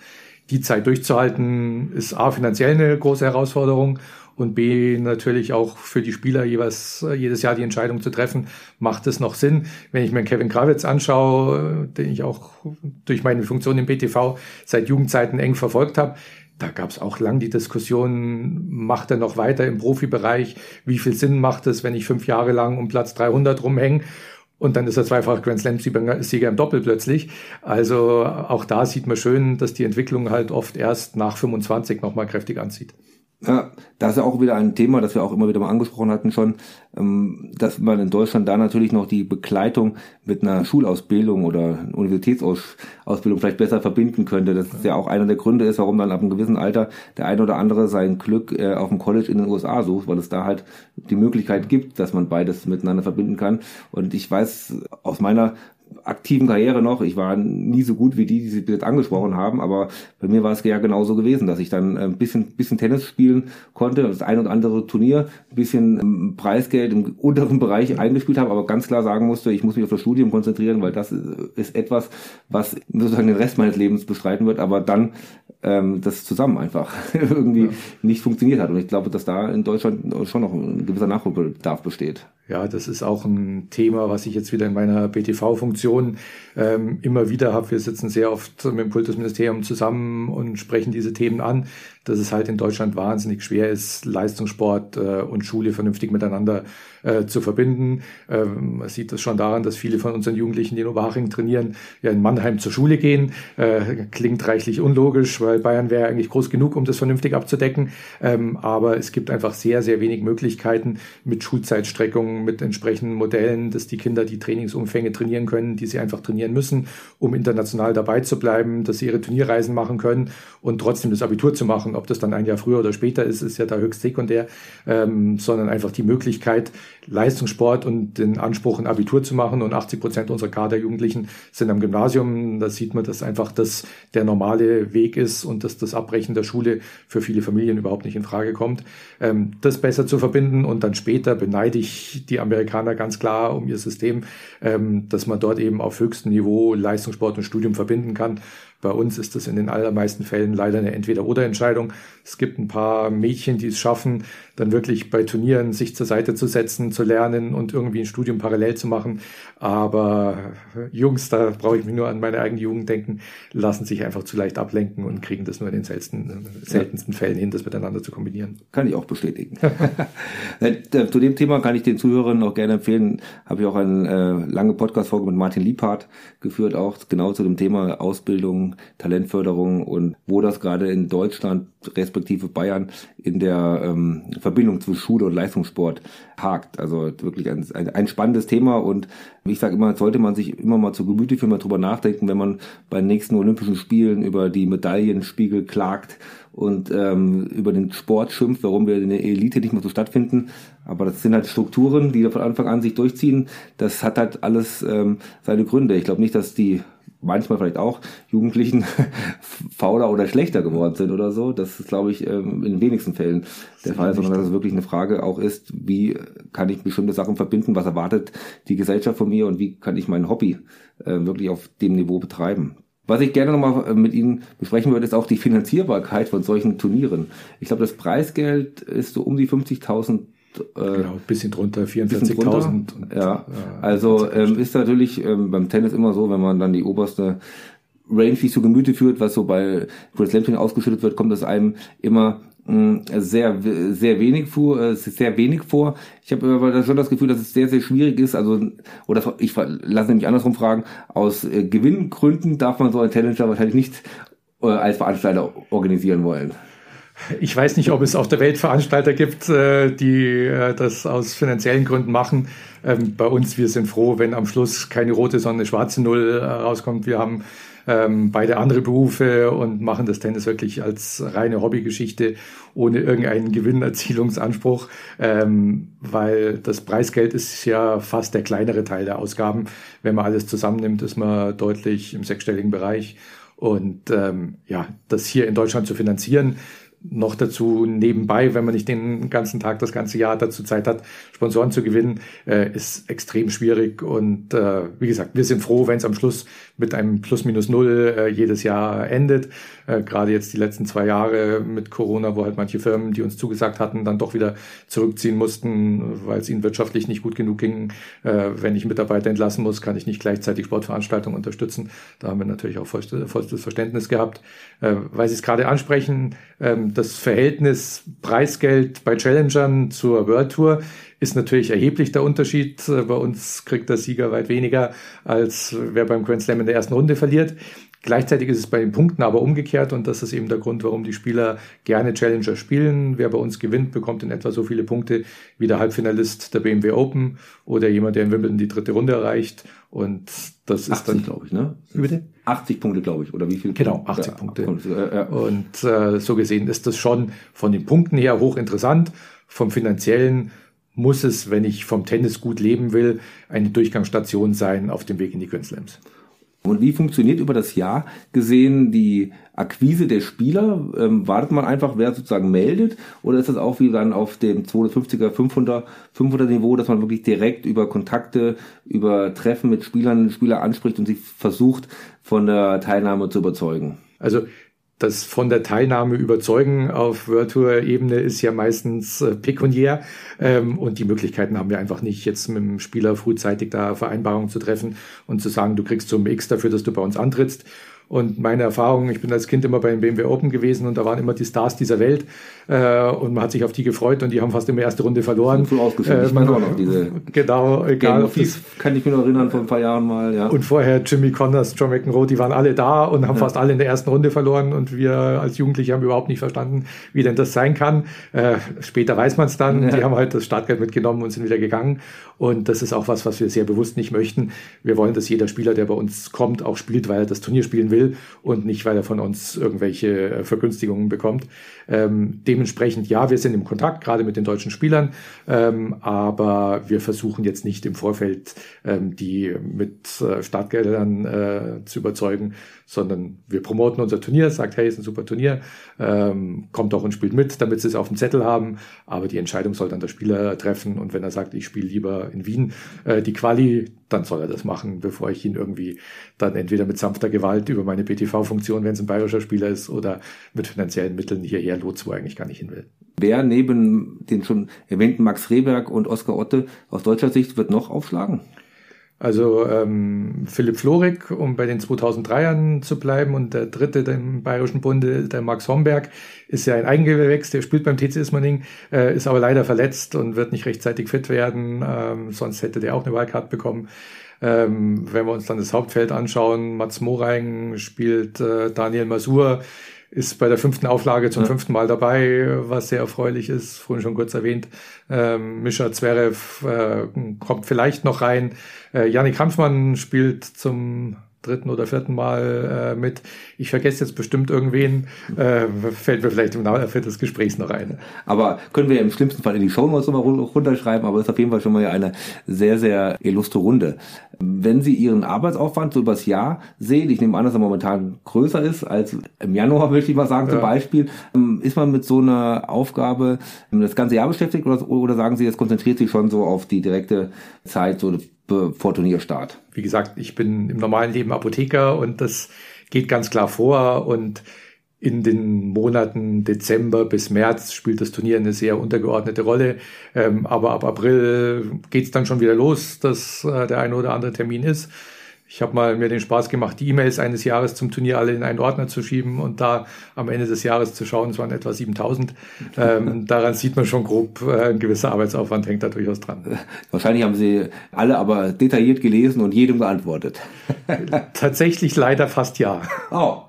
die Zeit durchzuhalten, ist A, finanziell eine große Herausforderung und B natürlich auch für die Spieler jeweils äh, jedes Jahr die Entscheidung zu treffen, macht es noch Sinn? Wenn ich mir Kevin Krawitz anschaue, den ich auch durch meine Funktion im BTV seit Jugendzeiten eng verfolgt habe, da gab es auch lang die Diskussion, macht er noch weiter im Profibereich? Wie viel Sinn macht es, wenn ich fünf Jahre lang um Platz 300 rumhänge? Und dann ist er zweifach Grand Slam-Sieger im Doppel plötzlich. Also auch da sieht man schön, dass die Entwicklung halt oft erst nach 25 nochmal kräftig anzieht. Ja, das ist auch wieder ein Thema, das wir auch immer wieder mal angesprochen hatten schon, ähm, dass man in Deutschland da natürlich noch die Begleitung mit einer Schulausbildung oder Universitätsausbildung vielleicht besser verbinden könnte. Das ist ja auch einer der Gründe ist, warum dann ab einem gewissen Alter der eine oder andere sein Glück äh, auf dem College in den USA sucht, weil es da halt die Möglichkeit gibt, dass man beides miteinander verbinden kann. Und ich weiß aus meiner aktiven Karriere noch. Ich war nie so gut wie die, die Sie jetzt angesprochen haben, aber bei mir war es ja genauso gewesen, dass ich dann ein bisschen, bisschen Tennis spielen konnte, das ein oder andere Turnier, ein bisschen ähm, Preisgeld im unteren Bereich eingespielt habe, aber ganz klar sagen musste, ich muss mich auf das Studium konzentrieren, weil das ist etwas, was sozusagen den Rest meines Lebens bestreiten wird, aber dann ähm, das zusammen einfach irgendwie ja. nicht funktioniert hat. Und ich glaube, dass da in Deutschland schon noch ein gewisser Nachholbedarf besteht. Ja, das ist auch ein Thema, was ich jetzt wieder in meiner BTV-Funktion ähm, immer wieder habe. Wir sitzen sehr oft mit dem Kultusministerium zusammen und sprechen diese Themen an dass es halt in Deutschland wahnsinnig schwer ist, Leistungssport äh, und Schule vernünftig miteinander äh, zu verbinden. Ähm, man sieht das schon daran, dass viele von unseren Jugendlichen, die in Oberhaching trainieren, ja in Mannheim zur Schule gehen. Äh, klingt reichlich unlogisch, weil Bayern wäre eigentlich groß genug, um das vernünftig abzudecken. Ähm, aber es gibt einfach sehr, sehr wenig Möglichkeiten mit Schulzeitstreckungen, mit entsprechenden Modellen, dass die Kinder die Trainingsumfänge trainieren können, die sie einfach trainieren müssen, um international dabei zu bleiben, dass sie ihre Turnierreisen machen können und trotzdem das Abitur zu machen ob das dann ein Jahr früher oder später ist, ist ja da höchst sekundär, ähm, sondern einfach die Möglichkeit, Leistungssport und den Anspruch, ein Abitur zu machen. Und 80 Prozent unserer Kaderjugendlichen sind am Gymnasium. Da sieht man, dass einfach das der normale Weg ist und dass das Abbrechen der Schule für viele Familien überhaupt nicht in Frage kommt. Ähm, das besser zu verbinden und dann später beneide ich die Amerikaner ganz klar um ihr System, ähm, dass man dort eben auf höchstem Niveau Leistungssport und Studium verbinden kann. Bei uns ist das in den allermeisten Fällen leider eine Entweder-oder-Entscheidung. Es gibt ein paar Mädchen, die es schaffen, dann wirklich bei Turnieren sich zur Seite zu setzen, zu lernen und irgendwie ein Studium parallel zu machen. Aber Jungs, da brauche ich mich nur an meine eigene Jugend denken, lassen sich einfach zu leicht ablenken und kriegen das nur in den seltensten, seltensten Fällen hin, das miteinander zu kombinieren. Kann ich auch bestätigen. Äh, zu dem Thema kann ich den Zuhörern auch gerne empfehlen, habe ich auch eine äh, lange Podcast-Folge mit Martin Liebhardt geführt, auch genau zu dem Thema Ausbildung Talentförderung und wo das gerade in Deutschland respektive Bayern in der ähm, Verbindung zwischen Schule und Leistungssport hakt. Also wirklich ein, ein, ein spannendes Thema und ich sage immer, sollte man sich immer mal zu Gemüte führen, mal drüber nachdenken, wenn man bei den nächsten Olympischen Spielen über die Medaillenspiegel klagt und ähm, über den Sport schimpft, warum wir in der Elite nicht mehr so stattfinden. Aber das sind halt Strukturen, die von Anfang an sich durchziehen. Das hat halt alles ähm, seine Gründe. Ich glaube nicht, dass die manchmal vielleicht auch Jugendlichen fauler oder schlechter geworden sind oder so. Das ist, glaube ich, ähm, in den wenigsten Fällen der Fall, sondern dass es wirklich eine Frage auch ist, wie kann ich bestimmte Sachen verbinden, was erwartet die Gesellschaft von mir und wie kann ich mein Hobby äh, wirklich auf dem Niveau betreiben. Was ich gerne nochmal äh, mit Ihnen besprechen würde, ist auch die Finanzierbarkeit von solchen Turnieren. Ich glaube, das Preisgeld ist so um die 50.000 äh, genau, ein bisschen drunter, 44.000. Ja, also ähm, ist natürlich ähm, beim Tennis immer so, wenn man dann die oberste Range sich zu Gemüte führt, was so bei Grand Slam ausgeschüttet wird, kommt es einem immer sehr sehr wenig vor äh, sehr wenig vor ich habe aber schon das Gefühl dass es sehr sehr schwierig ist also oder ich lasse mich andersrum fragen aus äh, Gewinngründen darf man so ein Challenger wahrscheinlich nicht äh, als Veranstalter organisieren wollen ich weiß nicht, ob es auf der Welt Veranstalter gibt, die das aus finanziellen Gründen machen. Ähm, bei uns, wir sind froh, wenn am Schluss keine rote, sondern eine schwarze Null rauskommt. Wir haben ähm, beide andere Berufe und machen das Tennis wirklich als reine Hobbygeschichte ohne irgendeinen Gewinnerzielungsanspruch, ähm, weil das Preisgeld ist ja fast der kleinere Teil der Ausgaben. Wenn man alles zusammennimmt, ist man deutlich im sechsstelligen Bereich. Und ähm, ja, das hier in Deutschland zu finanzieren, noch dazu nebenbei, wenn man nicht den ganzen Tag, das ganze Jahr dazu Zeit hat, Sponsoren zu gewinnen, äh, ist extrem schwierig. Und äh, wie gesagt, wir sind froh, wenn es am Schluss mit einem Plus minus Null äh, jedes Jahr endet. Äh, Gerade jetzt die letzten zwei Jahre mit Corona, wo halt manche Firmen, die uns zugesagt hatten, dann doch wieder zurückziehen mussten, weil es ihnen wirtschaftlich nicht gut genug ging. Äh, wenn ich Mitarbeiter entlassen muss, kann ich nicht gleichzeitig Sportveranstaltungen unterstützen. Da haben wir natürlich auch vollstes Verständnis gehabt. Äh, weil Sie es gerade ansprechen, ähm, das Verhältnis Preisgeld bei Challengern zur World Tour ist natürlich erheblich der Unterschied. Äh, bei uns kriegt der Sieger weit weniger, als wer beim Grand Slam in der ersten Runde verliert. Gleichzeitig ist es bei den Punkten aber umgekehrt und das ist eben der Grund, warum die Spieler gerne Challenger spielen. Wer bei uns gewinnt, bekommt in etwa so viele Punkte wie der Halbfinalist der BMW Open oder jemand, der in Wimbledon die dritte Runde erreicht. Und das 80, ist dann, glaube ich, ne? Bitte? 80 Punkte, glaube ich, oder wie viel? Genau, 80 ja, Punkte. Ja, ja. Und äh, so gesehen ist das schon von den Punkten her hochinteressant. Vom finanziellen muss es, wenn ich vom Tennis gut leben will, eine Durchgangsstation sein auf dem Weg in die Grand Slams. Und wie funktioniert über das Jahr gesehen die Akquise der Spieler? Ähm, wartet man einfach, wer sozusagen meldet? Oder ist das auch wie dann auf dem 250er, 500, 500 Niveau, dass man wirklich direkt über Kontakte, über Treffen mit Spielern, Spieler anspricht und sie versucht, von der Teilnahme zu überzeugen? Also das von der Teilnahme überzeugen auf World Tour Ebene ist ja meistens äh, pekuniär ähm, und die Möglichkeiten haben wir einfach nicht, jetzt mit dem Spieler frühzeitig da Vereinbarungen zu treffen und zu sagen, du kriegst zum X dafür, dass du bei uns antrittst. Und meine Erfahrung, ich bin als Kind immer beim BMW Open gewesen und da waren immer die Stars dieser Welt äh, und man hat sich auf die gefreut und die haben fast immer erste Runde verloren. So ausgeschrieben. Ähm, ich meine auch noch diese. Genau, egal. Game das kann ich mich noch erinnern vor ein paar Jahren mal. Ja. Und vorher Jimmy Connors, John McEnroe, die waren alle da und haben ja. fast alle in der ersten Runde verloren und wir als Jugendliche haben überhaupt nicht verstanden, wie denn das sein kann. Äh, später weiß man es dann. Ja. Die haben halt das Startgeld mitgenommen und sind wieder gegangen. Und das ist auch was, was wir sehr bewusst nicht möchten. Wir wollen, dass jeder Spieler, der bei uns kommt, auch spielt, weil er das Turnier spielen will und nicht, weil er von uns irgendwelche äh, Vergünstigungen bekommt. Ähm, dementsprechend, ja, wir sind im Kontakt, gerade mit den deutschen Spielern, ähm, aber wir versuchen jetzt nicht im Vorfeld ähm, die mit äh, Startgeldern äh, zu überzeugen, sondern wir promoten unser Turnier, sagt, hey, ist ein super Turnier, ähm, kommt auch und spielt mit, damit sie es auf dem Zettel haben, aber die Entscheidung soll dann der Spieler treffen und wenn er sagt, ich spiele lieber in Wien äh, die Quali, dann soll er das machen, bevor ich ihn irgendwie dann entweder mit sanfter Gewalt über meine BTV-Funktion, wenn es ein bayerischer Spieler ist, oder mit finanziellen Mitteln hierher lotst, wo er eigentlich gar nicht hin will. Wer neben den schon erwähnten Max Rehberg und Oskar Otte aus deutscher Sicht wird noch aufschlagen? Also ähm, Philipp Florik, um bei den 2003ern zu bleiben, und der dritte im Bayerischen Bunde, der Max Homberg, ist ja ein Eigengewächs, der spielt beim TC Ismaning, äh, ist aber leider verletzt und wird nicht rechtzeitig fit werden, ähm, sonst hätte der auch eine Wahlkarte bekommen. Ähm, wenn wir uns dann das Hauptfeld anschauen, Mats Moreing spielt äh, Daniel Masur, ist bei der fünften Auflage zum ja. fünften Mal dabei, was sehr erfreulich ist, vorhin schon kurz erwähnt. Ähm, Mischa Zverev äh, kommt vielleicht noch rein. Äh, Janik Hanfmann spielt zum dritten oder vierten Mal äh, mit. Ich vergesse jetzt bestimmt irgendwen, äh, fällt mir vielleicht im Laufe des Gesprächs noch ein. Aber können wir im schlimmsten Fall in die Show Notes nochmal runterschreiben, aber ist auf jeden Fall schon mal eine sehr, sehr illustre Runde. Wenn Sie Ihren Arbeitsaufwand so übers Jahr sehen, ich nehme an, dass er momentan größer ist als im Januar, möchte ich mal sagen, ja. zum Beispiel, ähm, ist man mit so einer Aufgabe das ganze Jahr beschäftigt oder, oder sagen Sie, das konzentriert sich schon so auf die direkte Zeit, so vor Turnierstart? Wie gesagt, ich bin im normalen Leben Apotheker und das geht ganz klar vor und in den Monaten Dezember bis März spielt das Turnier eine sehr untergeordnete Rolle. Ähm, aber ab April geht's dann schon wieder los, dass äh, der eine oder andere Termin ist. Ich habe mal mir den Spaß gemacht, die E-Mails eines Jahres zum Turnier alle in einen Ordner zu schieben und da am Ende des Jahres zu schauen, es waren etwa 7000. Ähm, daran sieht man schon grob, äh, ein gewisser Arbeitsaufwand hängt da durchaus dran. Wahrscheinlich haben Sie alle aber detailliert gelesen und jedem geantwortet. Tatsächlich leider fast ja. Oh.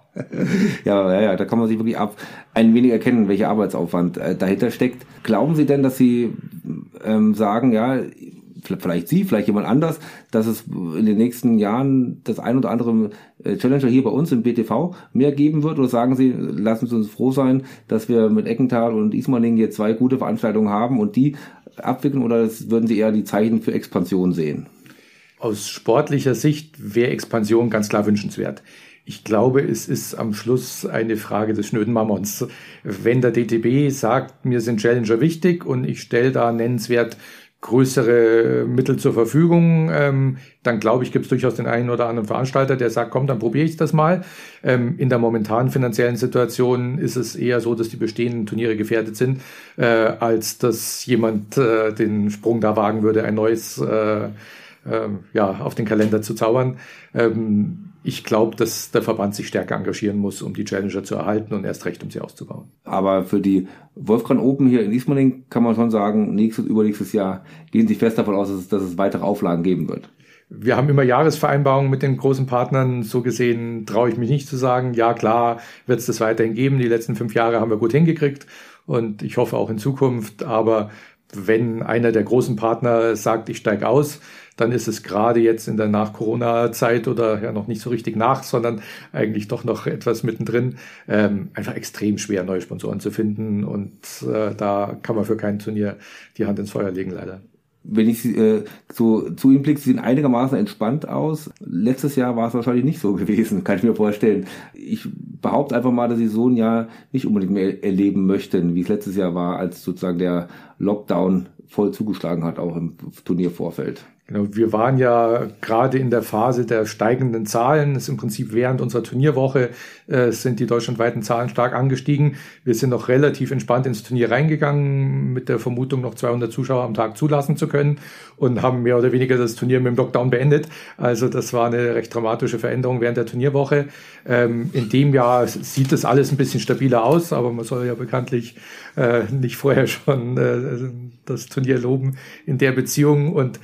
Ja, ja, ja, da kann man sich wirklich ab ein wenig erkennen, welcher Arbeitsaufwand äh, dahinter steckt. Glauben Sie denn, dass Sie ähm, sagen, ja, vielleicht Sie, vielleicht jemand anders, dass es in den nächsten Jahren das ein oder andere äh, Challenger hier bei uns im BTV mehr geben wird? Oder sagen Sie, lassen Sie uns froh sein, dass wir mit Eckenthal und Ismaning hier zwei gute Veranstaltungen haben und die abwickeln? Oder würden Sie eher die Zeichen für Expansion sehen? Aus sportlicher Sicht wäre Expansion ganz klar wünschenswert. Ich glaube, es ist am Schluss eine Frage des schnöden Mammons. Wenn der DTB sagt, mir sind Challenger wichtig und ich stelle da nennenswert größere Mittel zur Verfügung, ähm, dann glaube ich, gibt es durchaus den einen oder anderen Veranstalter, der sagt, komm, dann probiere ich das mal. Ähm, in der momentanen finanziellen Situation ist es eher so, dass die bestehenden Turniere gefährdet sind, äh, als dass jemand äh, den Sprung da wagen würde, ein neues äh, äh, ja, auf den Kalender zu zaubern. Ähm, ich glaube, dass der Verband sich stärker engagieren muss, um die Challenger zu erhalten und erst recht, um sie auszubauen. Aber für die Wolfgang Open hier in Ismaning kann man schon sagen, nächstes, übernächstes Jahr gehen Sie fest davon aus, dass es, dass es weitere Auflagen geben wird. Wir haben immer Jahresvereinbarungen mit den großen Partnern. So gesehen traue ich mich nicht zu sagen, ja klar, wird es das weiterhin geben. Die letzten fünf Jahre haben wir gut hingekriegt und ich hoffe auch in Zukunft. Aber wenn einer der großen Partner sagt, ich steige aus, dann ist es gerade jetzt in der Nach-Corona-Zeit oder ja noch nicht so richtig nach, sondern eigentlich doch noch etwas mittendrin, ähm, einfach extrem schwer, neue Sponsoren zu finden. Und äh, da kann man für kein Turnier die Hand ins Feuer legen, leider wenn ich äh, so zu ihm blicke, sie sehen einigermaßen entspannt aus. Letztes Jahr war es wahrscheinlich nicht so gewesen, kann ich mir vorstellen. Ich behaupte einfach mal, dass sie so ein Jahr nicht unbedingt mehr erleben möchten, wie es letztes Jahr war, als sozusagen der Lockdown voll zugeschlagen hat, auch im Turniervorfeld. Wir waren ja gerade in der Phase der steigenden Zahlen. Das ist im Prinzip während unserer Turnierwoche äh, sind die deutschlandweiten Zahlen stark angestiegen. Wir sind noch relativ entspannt ins Turnier reingegangen, mit der Vermutung, noch 200 Zuschauer am Tag zulassen zu können und haben mehr oder weniger das Turnier mit dem Lockdown beendet. Also das war eine recht dramatische Veränderung während der Turnierwoche. Ähm, in dem Jahr sieht das alles ein bisschen stabiler aus, aber man soll ja bekanntlich äh, nicht vorher schon äh, das Turnier loben in der Beziehung und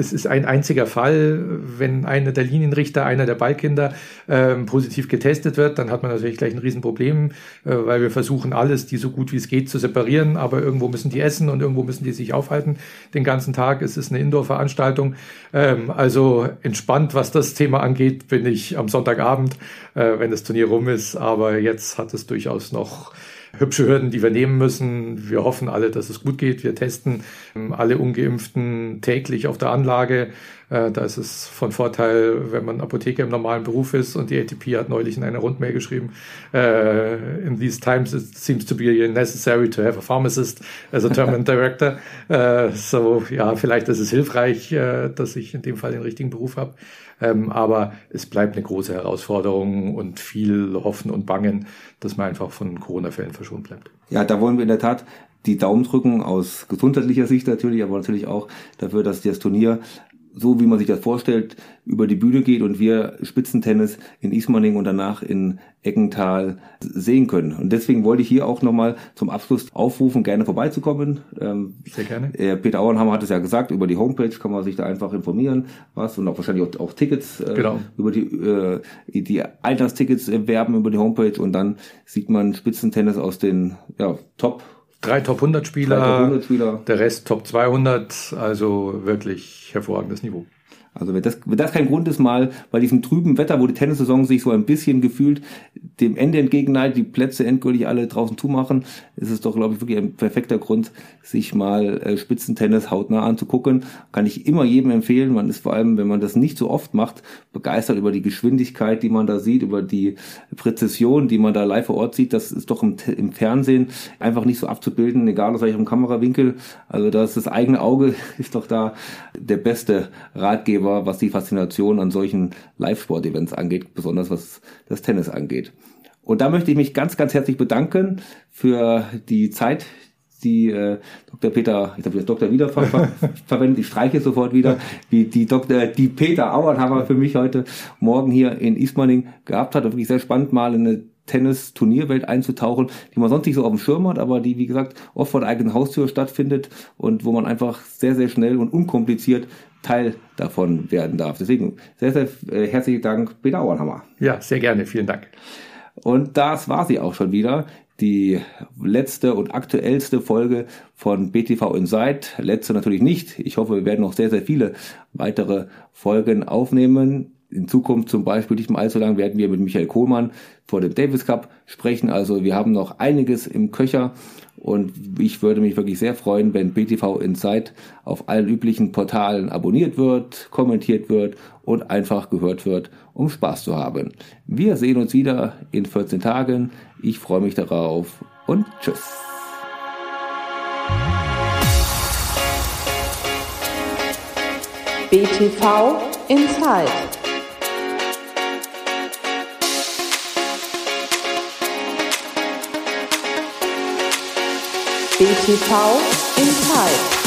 es ist ein einziger Fall, wenn einer der Linienrichter, einer der Ballkinder ähm, positiv getestet wird, dann hat man natürlich gleich ein Riesenproblem, äh, weil wir versuchen alles, die so gut wie es geht, zu separieren, aber irgendwo müssen die essen und irgendwo müssen die sich aufhalten den ganzen Tag. Es ist eine Indoor-Veranstaltung. Ähm, also entspannt, was das Thema angeht, bin ich am Sonntagabend, äh, wenn das Turnier rum ist, aber jetzt hat es durchaus noch hübsche Hürden, die wir nehmen müssen. Wir hoffen alle, dass es gut geht. Wir testen ähm, alle Ungeimpften täglich auf der Anlage. Äh, da ist es von Vorteil, wenn man Apotheker im normalen Beruf ist. Und die ATP hat neulich in einer Rundmail geschrieben, äh, in these times it seems to be necessary to have a pharmacist as a terminal director. Äh, so, ja, vielleicht ist es hilfreich, dass ich in dem Fall den richtigen Beruf habe. Ähm, aber es bleibt eine große Herausforderung und viel Hoffen und Bangen, dass man einfach von Corona-Fällen verschont bleibt. Ja, da wollen wir in der Tat die Daumen drücken aus gesundheitlicher Sicht natürlich, aber natürlich auch dafür, dass das Turnier so wie man sich das vorstellt, über die Bühne geht und wir Spitzentennis in Ismaning und danach in Eckental sehen können. Und deswegen wollte ich hier auch nochmal zum Abschluss aufrufen, gerne vorbeizukommen. Ähm, Sehr gerne. Äh, Peter Auenhammer hat es ja gesagt, über die Homepage kann man sich da einfach informieren, was und auch wahrscheinlich auch, auch Tickets äh, genau. über die, äh, die Alterstickets werben über die Homepage und dann sieht man Spitzentennis aus den ja, Top Drei Top 100 Spieler, Top 100 Spieler, der Rest Top 200, also wirklich hervorragendes Niveau. Also wenn das, wenn das kein Grund ist, mal bei diesem trüben Wetter, wo die Tennissaison sich so ein bisschen gefühlt dem Ende entgegenneigt, die Plätze endgültig alle draußen zumachen, ist es doch, glaube ich, wirklich ein perfekter Grund, sich mal äh, Spitzentennis hautnah anzugucken. Kann ich immer jedem empfehlen. Man ist vor allem, wenn man das nicht so oft macht, begeistert über die Geschwindigkeit, die man da sieht, über die Präzision, die man da live vor Ort sieht. Das ist doch im, im Fernsehen einfach nicht so abzubilden, egal aus welchem Kamerawinkel. Also das, das eigene Auge ist doch da der beste Ratgeber Ratgeber, was die Faszination an solchen Live-Sport-Events angeht, besonders was das Tennis angeht. Und da möchte ich mich ganz, ganz herzlich bedanken für die Zeit, die äh, Dr. Peter, ich habe das Dr. wieder ver ver verwendet, ich streiche sofort wieder, wie die Dr. die Peter Auernhammer für mich heute Morgen hier in Ismaning gehabt hat. Wirklich sehr spannend, mal in eine Tennis-Turnierwelt einzutauchen, die man sonst nicht so auf dem Schirm hat, aber die, wie gesagt, oft vor der eigenen Haustür stattfindet und wo man einfach sehr, sehr schnell und unkompliziert Teil davon werden darf. Deswegen sehr, sehr äh, herzlichen Dank, Peter Auernhammer. Ja, sehr gerne. Vielen Dank. Und das war sie auch schon wieder. Die letzte und aktuellste Folge von BTV Insight. Letzte natürlich nicht. Ich hoffe, wir werden noch sehr, sehr viele weitere Folgen aufnehmen. In Zukunft zum Beispiel nicht mehr allzu lang werden wir mit Michael Kohlmann vor dem Davis Cup sprechen. Also wir haben noch einiges im Köcher und ich würde mich wirklich sehr freuen, wenn BTV Insight auf allen üblichen Portalen abonniert wird, kommentiert wird und einfach gehört wird, um Spaß zu haben. Wir sehen uns wieder in 14 Tagen. Ich freue mich darauf und tschüss. BTV Insight BTV Inside.